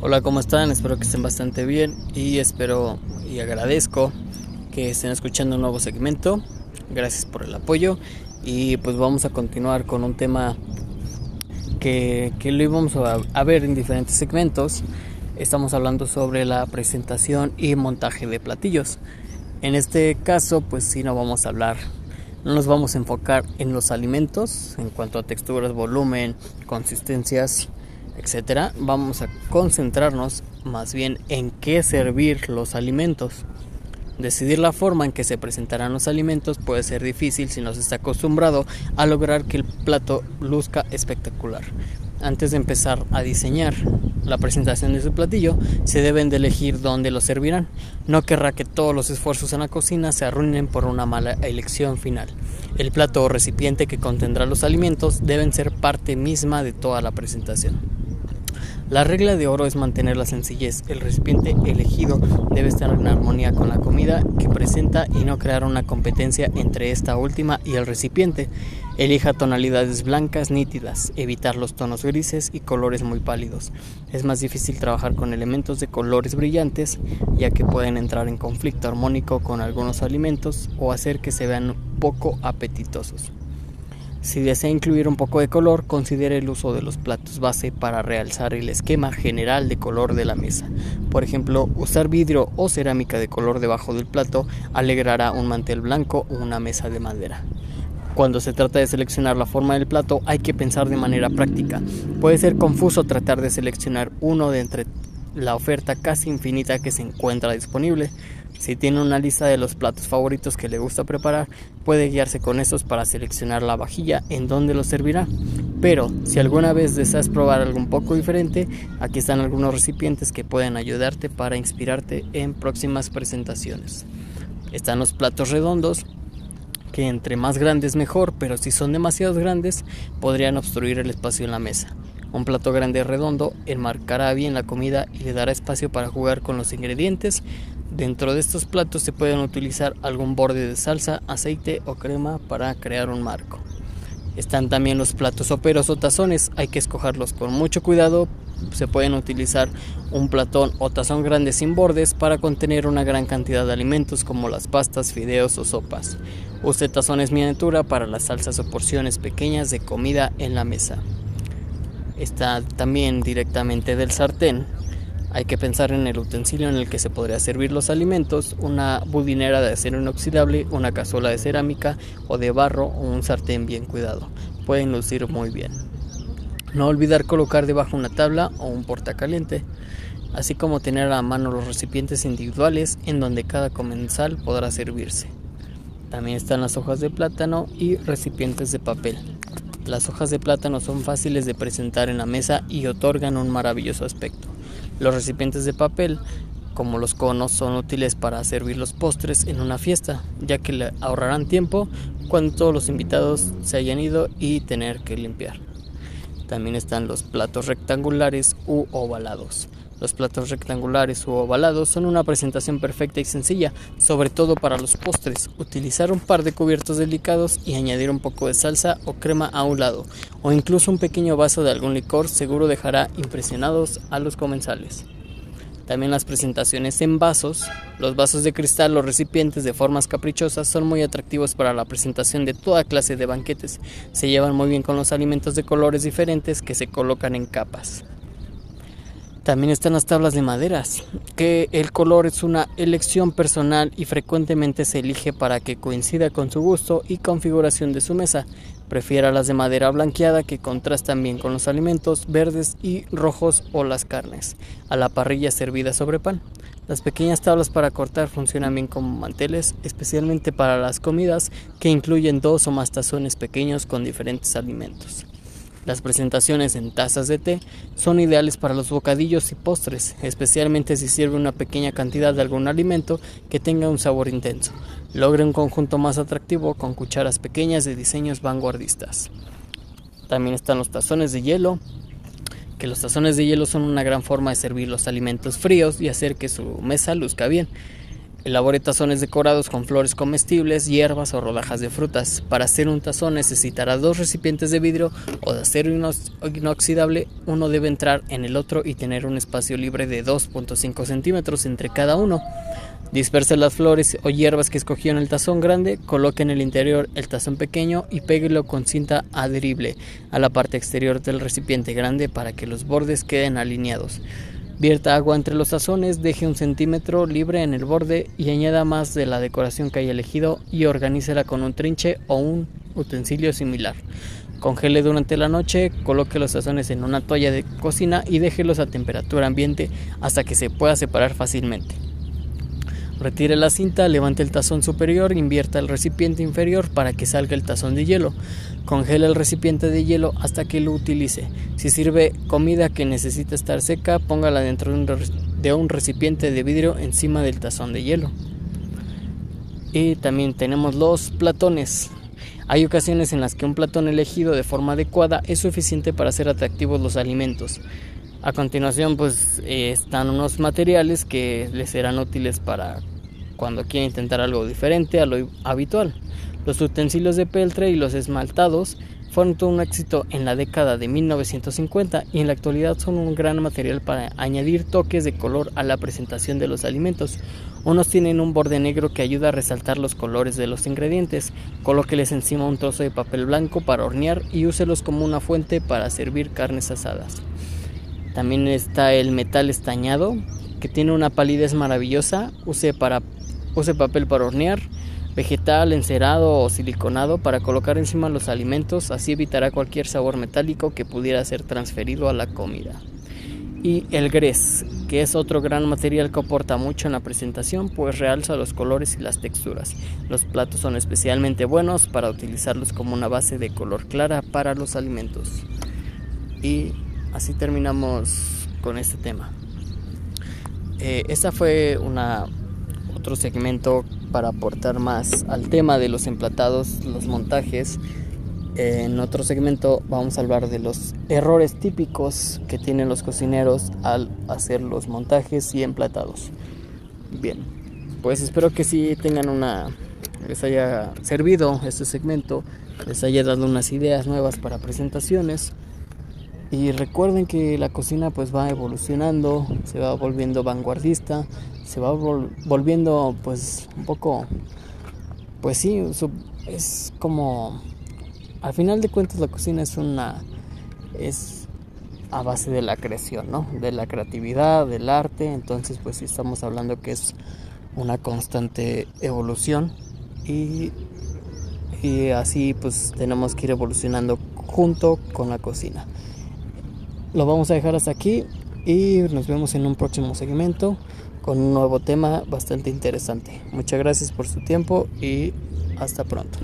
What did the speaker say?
Hola, ¿cómo están? Espero que estén bastante bien y espero y agradezco que estén escuchando un nuevo segmento. Gracias por el apoyo y pues vamos a continuar con un tema que, que lo íbamos a, ver en diferentes segmentos. Estamos hablando sobre la presentación y montaje de platillos. En este caso, pues sí, no vamos a hablar, no nos vamos a enfocar en los alimentos en cuanto a texturas, volumen, consistencias etcétera, vamos a concentrarnos más bien en qué servir los alimentos. Decidir la forma en que se presentarán los alimentos puede ser difícil si no se está acostumbrado a lograr que el plato luzca espectacular. Antes de empezar a diseñar la presentación de su platillo, se deben de elegir dónde lo servirán. No querrá que todos los esfuerzos en la cocina se arruinen por una mala elección final. El plato o recipiente que contendrá los alimentos deben ser parte misma de toda la presentación. La regla de oro es mantener la sencillez. El recipiente elegido debe estar en armonía con la comida que presenta y no crear una competencia entre esta última y el recipiente. Elija tonalidades blancas nítidas, evitar los tonos grises y colores muy pálidos. Es más difícil trabajar con elementos de colores brillantes ya que pueden entrar en conflicto armónico con algunos alimentos o hacer que se vean poco apetitosos. Si desea incluir un poco de color, considere el uso de los platos base para realzar el esquema general de color de la mesa. Por ejemplo, usar vidrio o cerámica de color debajo del plato alegrará un mantel blanco o una mesa de madera. Cuando se trata de seleccionar la forma del plato hay que pensar de manera práctica. Puede ser confuso tratar de seleccionar uno de entre la oferta casi infinita que se encuentra disponible. Si tiene una lista de los platos favoritos que le gusta preparar, puede guiarse con estos para seleccionar la vajilla en donde lo servirá. Pero si alguna vez deseas probar algo un poco diferente, aquí están algunos recipientes que pueden ayudarte para inspirarte en próximas presentaciones. Están los platos redondos, que entre más grandes mejor, pero si son demasiado grandes podrían obstruir el espacio en la mesa. Un plato grande redondo enmarcará bien la comida y le dará espacio para jugar con los ingredientes. Dentro de estos platos se pueden utilizar algún borde de salsa, aceite o crema para crear un marco. Están también los platos soperos o tazones, hay que escogerlos con mucho cuidado. Se pueden utilizar un platón o tazón grande sin bordes para contener una gran cantidad de alimentos como las pastas, fideos o sopas. Use tazones miniatura para las salsas o porciones pequeñas de comida en la mesa está también directamente del sartén. Hay que pensar en el utensilio en el que se podría servir los alimentos, una budinera de acero inoxidable, una cazuela de cerámica o de barro o un sartén bien cuidado. Pueden lucir muy bien. No olvidar colocar debajo una tabla o un portacaliente, así como tener a mano los recipientes individuales en donde cada comensal podrá servirse. También están las hojas de plátano y recipientes de papel. Las hojas de plátano son fáciles de presentar en la mesa y otorgan un maravilloso aspecto. Los recipientes de papel, como los conos, son útiles para servir los postres en una fiesta, ya que le ahorrarán tiempo cuando todos los invitados se hayan ido y tener que limpiar. También están los platos rectangulares u ovalados. Los platos rectangulares u ovalados son una presentación perfecta y sencilla, sobre todo para los postres. Utilizar un par de cubiertos delicados y añadir un poco de salsa o crema a un lado, o incluso un pequeño vaso de algún licor seguro dejará impresionados a los comensales. También las presentaciones en vasos. Los vasos de cristal o recipientes de formas caprichosas son muy atractivos para la presentación de toda clase de banquetes. Se llevan muy bien con los alimentos de colores diferentes que se colocan en capas. También están las tablas de maderas, que el color es una elección personal y frecuentemente se elige para que coincida con su gusto y configuración de su mesa. Prefiera las de madera blanqueada que contrastan bien con los alimentos verdes y rojos o las carnes, a la parrilla servida sobre pan. Las pequeñas tablas para cortar funcionan bien como manteles, especialmente para las comidas que incluyen dos o más tazones pequeños con diferentes alimentos. Las presentaciones en tazas de té son ideales para los bocadillos y postres, especialmente si sirve una pequeña cantidad de algún alimento que tenga un sabor intenso. Logre un conjunto más atractivo con cucharas pequeñas de diseños vanguardistas. También están los tazones de hielo, que los tazones de hielo son una gran forma de servir los alimentos fríos y hacer que su mesa luzca bien. Elabore tazones decorados con flores comestibles, hierbas o rodajas de frutas. Para hacer un tazón necesitará dos recipientes de vidrio o de acero inoxidable. Uno debe entrar en el otro y tener un espacio libre de 2.5 centímetros entre cada uno. Disperse las flores o hierbas que escogió en el tazón grande, coloque en el interior el tazón pequeño y péguelo con cinta adherible a la parte exterior del recipiente grande para que los bordes queden alineados. Vierta agua entre los tazones, deje un centímetro libre en el borde y añada más de la decoración que haya elegido y organícela con un trinche o un utensilio similar. Congele durante la noche, coloque los tazones en una toalla de cocina y déjelos a temperatura ambiente hasta que se pueda separar fácilmente. Retire la cinta, levante el tazón superior, invierta el recipiente inferior para que salga el tazón de hielo. Congela el recipiente de hielo hasta que lo utilice. Si sirve comida que necesita estar seca, póngala dentro de un recipiente de vidrio encima del tazón de hielo. Y también tenemos los platones. Hay ocasiones en las que un platón elegido de forma adecuada es suficiente para hacer atractivos los alimentos. A continuación pues eh, están unos materiales que les serán útiles para cuando quiera intentar algo diferente a lo habitual. Los utensilios de peltre y los esmaltados fueron todo un éxito en la década de 1950 y en la actualidad son un gran material para añadir toques de color a la presentación de los alimentos. Unos tienen un borde negro que ayuda a resaltar los colores de los ingredientes. Colóqueles encima un trozo de papel blanco para hornear y úselos como una fuente para servir carnes asadas. También está el metal estañado, que tiene una palidez maravillosa. Use, para, use papel para hornear, vegetal, encerado o siliconado para colocar encima los alimentos, así evitará cualquier sabor metálico que pudiera ser transferido a la comida. Y el grés, que es otro gran material que aporta mucho en la presentación, pues realza los colores y las texturas. Los platos son especialmente buenos para utilizarlos como una base de color clara para los alimentos. Y así terminamos con este tema. Eh, esta fue una otro segmento para aportar más al tema de los emplatados, los montajes. en otro segmento vamos a hablar de los errores típicos que tienen los cocineros al hacer los montajes y emplatados. Bien, pues espero que sí tengan una les haya servido este segmento, les haya dado unas ideas nuevas para presentaciones. Y recuerden que la cocina pues va evolucionando, se va volviendo vanguardista, se va volviendo pues un poco, pues sí, es como, al final de cuentas la cocina es una, es a base de la creación, ¿no? De la creatividad, del arte, entonces pues sí estamos hablando que es una constante evolución. Y, y así pues tenemos que ir evolucionando junto con la cocina lo vamos a dejar hasta aquí y nos vemos en un próximo segmento con un nuevo tema bastante interesante. Muchas gracias por su tiempo y hasta pronto.